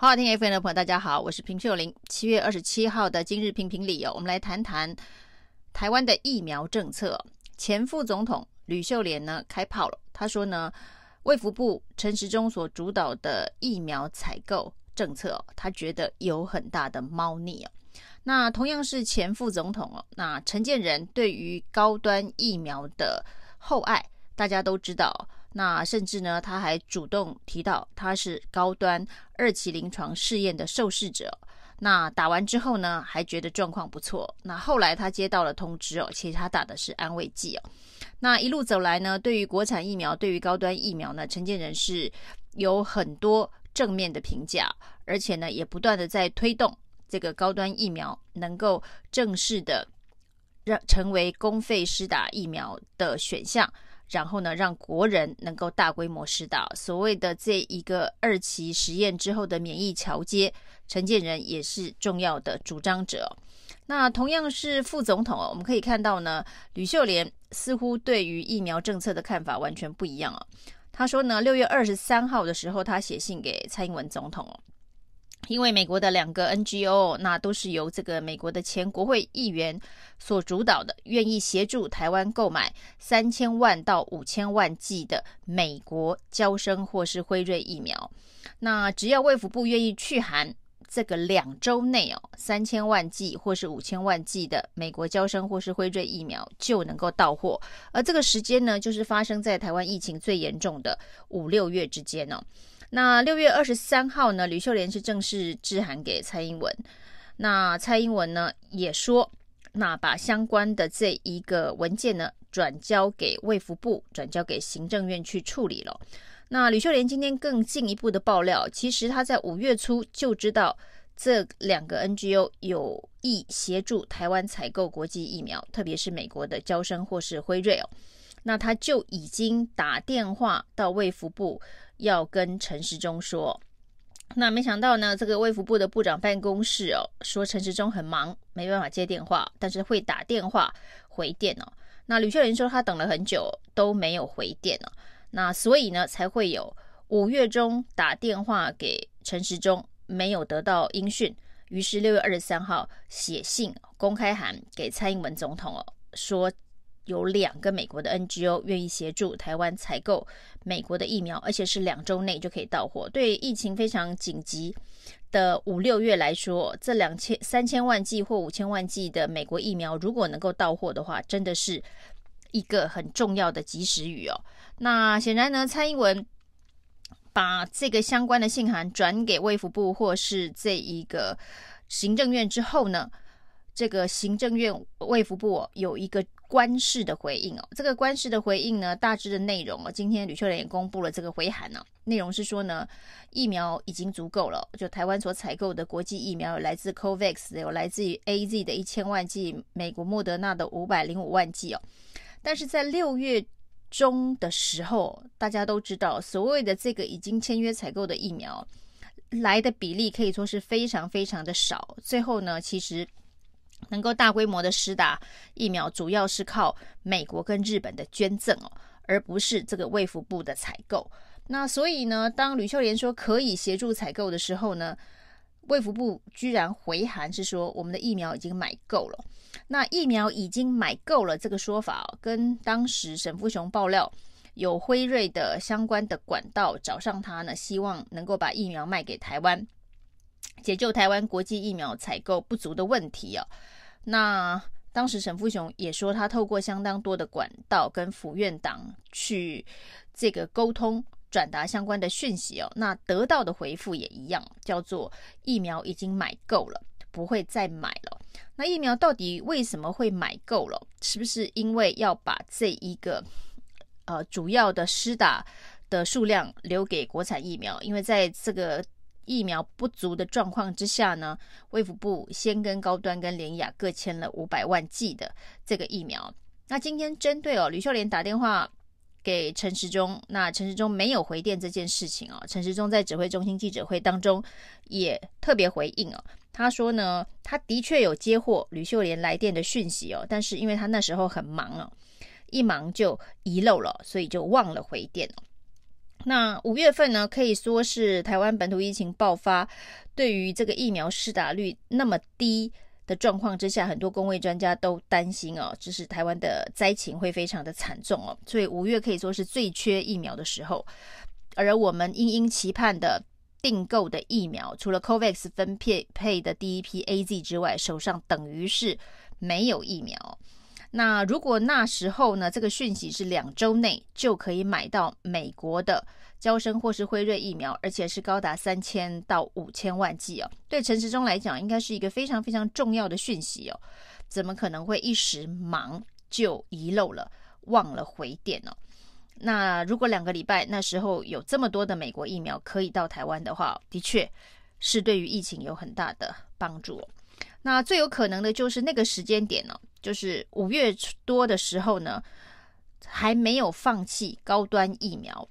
好好听 FM 的朋友，大家好，我是平秀玲。七月二十七号的今日评评理哦，我们来谈谈台湾的疫苗政策。前副总统吕秀莲呢开炮了，他说呢，卫福部陈时中所主导的疫苗采购政策，他觉得有很大的猫腻哦。那同样是前副总统哦，那陈建仁对于高端疫苗的厚爱，大家都知道。那甚至呢，他还主动提到他是高端二期临床试验的受试者。那打完之后呢，还觉得状况不错。那后来他接到了通知哦，其实他打的是安慰剂哦。那一路走来呢，对于国产疫苗，对于高端疫苗呢，陈建仁是有很多正面的评价，而且呢，也不断的在推动这个高端疫苗能够正式的让成为公费施打疫苗的选项。然后呢，让国人能够大规模施打所谓的这一个二期实验之后的免疫桥接，陈建仁也是重要的主张者。那同样是副总统，我们可以看到呢，吕秀莲似乎对于疫苗政策的看法完全不一样啊。他说呢，六月二十三号的时候，他写信给蔡英文总统哦。因为美国的两个 NGO，那都是由这个美国的前国会议员所主导的，愿意协助台湾购买三千万到五千万剂的美国娇生或是辉瑞疫苗。那只要卫福部愿意去函，这个两周内哦，三千万剂或是五千万剂的美国娇生或是辉瑞疫苗就能够到货。而这个时间呢，就是发生在台湾疫情最严重的五六月之间哦。那六月二十三号呢，吕秀莲是正式致函给蔡英文。那蔡英文呢也说，那把相关的这一个文件呢转交给卫福部，转交给行政院去处理了。那吕秀莲今天更进一步的爆料，其实他在五月初就知道这两个 NGO 有意协助台湾采购国际疫苗，特别是美国的交生或是辉瑞哦。那他就已经打电话到卫福部。要跟陈时中说，那没想到呢，这个卫福部的部长办公室哦，说陈时中很忙，没办法接电话，但是会打电话回电哦。那吕秀莲说他等了很久都没有回电哦，那所以呢才会有五月中打电话给陈时中，没有得到音讯，于是六月二十三号写信公开函给蔡英文总统哦，说。有两个美国的 NGO 愿意协助台湾采购美国的疫苗，而且是两周内就可以到货。对疫情非常紧急的五六月来说，这两千三千万剂或五千万剂的美国疫苗，如果能够到货的话，真的是一个很重要的及时雨哦。那显然呢，蔡英文把这个相关的信函转给卫福部或是这一个行政院之后呢，这个行政院卫福部有一个官式的回应哦，这个官式的回应呢，大致的内容哦，今天吕秀莲也公布了这个回函呢，内容是说呢，疫苗已经足够了，就台湾所采购的国际疫苗有来自 COVAX，有来自于 AZ 的一千万剂，美国莫德纳的五百零五万剂哦，但是在六月中的时候，大家都知道，所谓的这个已经签约采购的疫苗来的比例可以说是非常非常的少，最后呢，其实。能够大规模的施打疫苗，主要是靠美国跟日本的捐赠哦，而不是这个卫福部的采购。那所以呢，当吕秀莲说可以协助采购的时候呢，卫福部居然回函是说我们的疫苗已经买够了。那疫苗已经买够了这个说法，跟当时沈富雄爆料有辉瑞的相关的管道找上他呢，希望能够把疫苗卖给台湾。解救台湾国际疫苗采购不足的问题哦。那当时沈富雄也说，他透过相当多的管道跟府院党去这个沟通，转达相关的讯息哦。那得到的回复也一样，叫做疫苗已经买够了，不会再买了。那疫苗到底为什么会买够了？是不是因为要把这一个呃主要的施打的数量留给国产疫苗？因为在这个疫苗不足的状况之下呢，卫福部先跟高端跟联雅各签了五百万剂的这个疫苗。那今天针对哦，吕秀莲打电话给陈时中，那陈时中没有回电这件事情哦，陈时中在指挥中心记者会当中也特别回应哦，他说呢，他的确有接获吕秀莲来电的讯息哦，但是因为他那时候很忙哦，一忙就遗漏了，所以就忘了回电哦。那五月份呢，可以说是台湾本土疫情爆发，对于这个疫苗施打率那么低的状况之下，很多公卫专家都担心哦，就是台湾的灾情会非常的惨重哦，所以五月可以说是最缺疫苗的时候。而我们殷殷期盼的订购的疫苗，除了 COVAX 分配配的第一批 AZ 之外，手上等于是没有疫苗。那如果那时候呢，这个讯息是两周内就可以买到美国的交生或是辉瑞疫苗，而且是高达三千到五千万剂哦，对陈时中来讲，应该是一个非常非常重要的讯息哦。怎么可能会一时忙就遗漏了，忘了回电呢？那如果两个礼拜那时候有这么多的美国疫苗可以到台湾的话，的确是对于疫情有很大的帮助。那最有可能的就是那个时间点呢，就是五月多的时候呢，还没有放弃高端疫苗，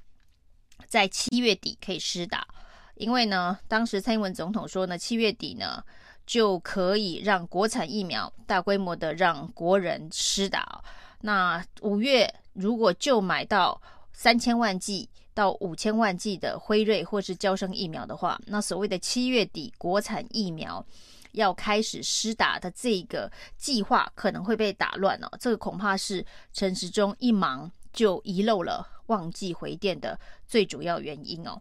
在七月底可以施打，因为呢，当时蔡英文总统说呢，七月底呢就可以让国产疫苗大规模的让国人施打。那五月如果就买到三千万剂到五千万剂的辉瑞或是交生疫苗的话，那所谓的七月底国产疫苗。要开始施打的这个计划可能会被打乱哦，这个恐怕是陈时中一忙就遗漏了、忘记回电的最主要原因哦。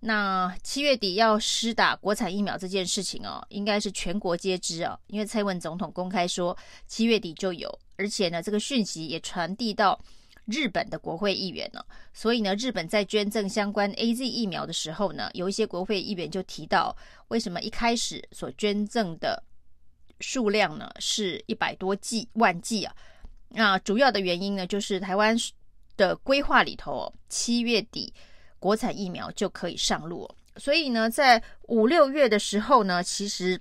那七月底要施打国产疫苗这件事情哦，应该是全国皆知哦，因为蔡文总统公开说七月底就有，而且呢，这个讯息也传递到。日本的国会议员呢，所以呢，日本在捐赠相关 AZ 疫苗的时候呢，有一些国会议员就提到，为什么一开始所捐赠的数量呢是一百多剂万剂啊？那主要的原因呢，就是台湾的规划里头，七月底国产疫苗就可以上路，所以呢，在五六月的时候呢，其实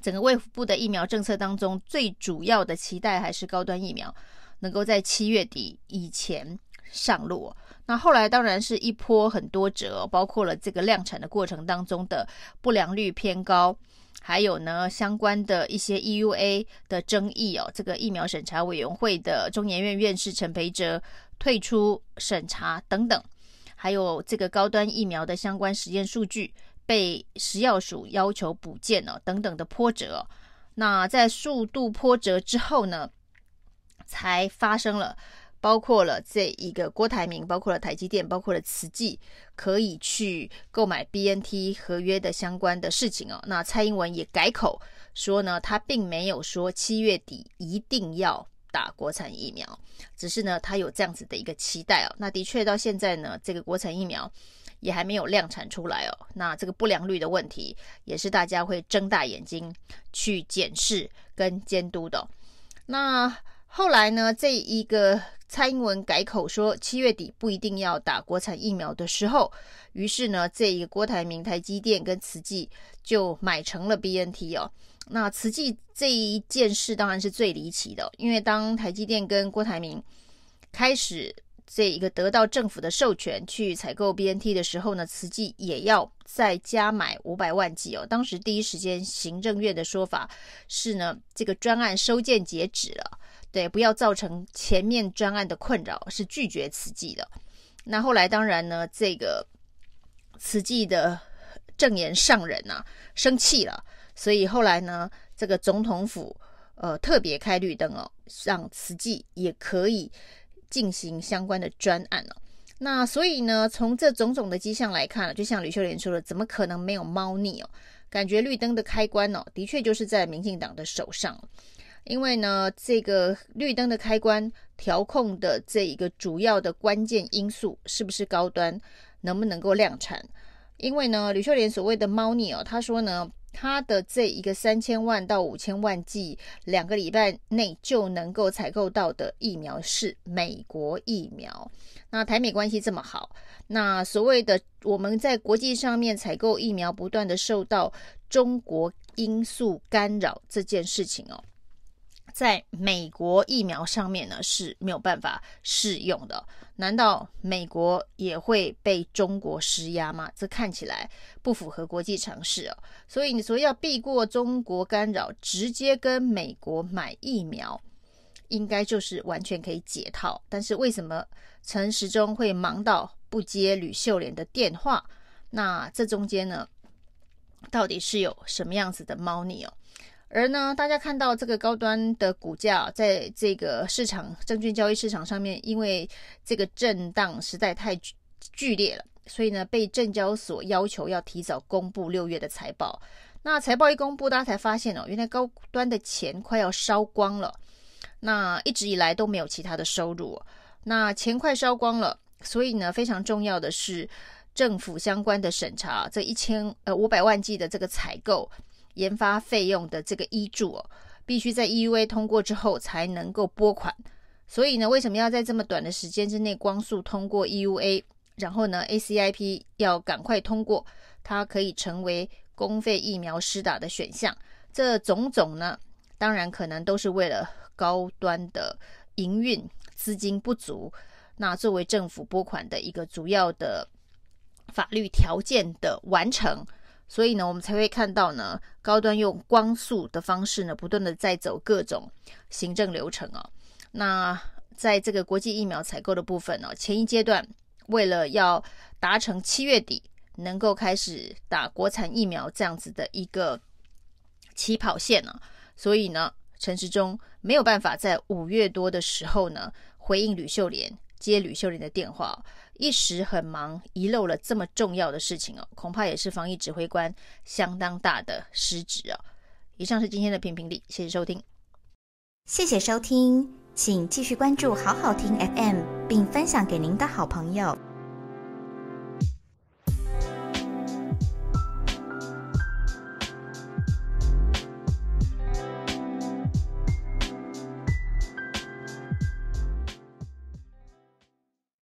整个卫福部的疫苗政策当中，最主要的期待还是高端疫苗。能够在七月底以前上路，那后来当然是一波很多折，包括了这个量产的过程当中的不良率偏高，还有呢相关的一些 EUA 的争议哦，这个疫苗审查委员会的中研院院士陈培哲退出审查等等，还有这个高端疫苗的相关实验数据被食药署要求补件哦等等的波折，那在数度波折之后呢，才发生了，包括了这一个郭台铭，包括了台积电，包括了慈济，可以去购买 BNT 合约的相关的事情哦。那蔡英文也改口说呢，他并没有说七月底一定要打国产疫苗，只是呢他有这样子的一个期待哦。那的确到现在呢，这个国产疫苗也还没有量产出来哦。那这个不良率的问题，也是大家会睁大眼睛去检视跟监督的。那。后来呢，这一个蔡英文改口说七月底不一定要打国产疫苗的时候，于是呢，这一个郭台铭、台积电跟慈济就买成了 BNT 哦。那慈济这一件事当然是最离奇的，因为当台积电跟郭台铭开始这一个得到政府的授权去采购 BNT 的时候呢，慈济也要再加买五百万剂哦。当时第一时间行政院的说法是呢，这个专案收件截止了。对，不要造成前面专案的困扰，是拒绝慈济的。那后来当然呢，这个慈济的证言上人啊生气了，所以后来呢，这个总统府呃特别开绿灯哦，让慈济也可以进行相关的专案了。那所以呢，从这种种的迹象来看，就像吕秀莲说的，怎么可能没有猫腻哦？感觉绿灯的开关哦，的确就是在民进党的手上。因为呢，这个绿灯的开关调控的这一个主要的关键因素是不是高端，能不能够量产？因为呢，吕秀莲所谓的猫腻哦，他说呢，他的这一个三千万到五千万剂两个礼拜内就能够采购到的疫苗是美国疫苗。那台美关系这么好，那所谓的我们在国际上面采购疫苗不断的受到中国因素干扰这件事情哦。在美国疫苗上面呢，是没有办法适用的。难道美国也会被中国施压吗？这看起来不符合国际常识哦。所以你说要避过中国干扰，直接跟美国买疫苗，应该就是完全可以解套。但是为什么陈时中会忙到不接吕秀莲的电话。那这中间呢，到底是有什么样子的猫腻哦？而呢，大家看到这个高端的股价在这个市场证券交易市场上面，因为这个震荡实在太剧烈了，所以呢，被证交所要求要提早公布六月的财报。那财报一公布，大家才发现哦，原来高端的钱快要烧光了。那一直以来都没有其他的收入，那钱快烧光了，所以呢，非常重要的是政府相关的审查，这一千呃五百万计的这个采购。研发费用的这个依注哦，必须在 EUA 通过之后才能够拨款。所以呢，为什么要在这么短的时间之内光速通过 EUA？然后呢，ACIP 要赶快通过，它可以成为公费疫苗施打的选项。这种种呢，当然可能都是为了高端的营运资金不足，那作为政府拨款的一个主要的法律条件的完成。所以呢，我们才会看到呢，高端用光速的方式呢，不断的在走各种行政流程哦。那在这个国际疫苗采购的部分呢，前一阶段为了要达成七月底能够开始打国产疫苗这样子的一个起跑线呢，所以呢，陈时中没有办法在五月多的时候呢回应吕秀莲。接吕秀莲的电话，一时很忙，遗漏了这么重要的事情哦，恐怕也是防疫指挥官相当大的失职啊。以上是今天的评评理，谢谢收听，谢谢收听，请继续关注好好听 FM，并分享给您的好朋友。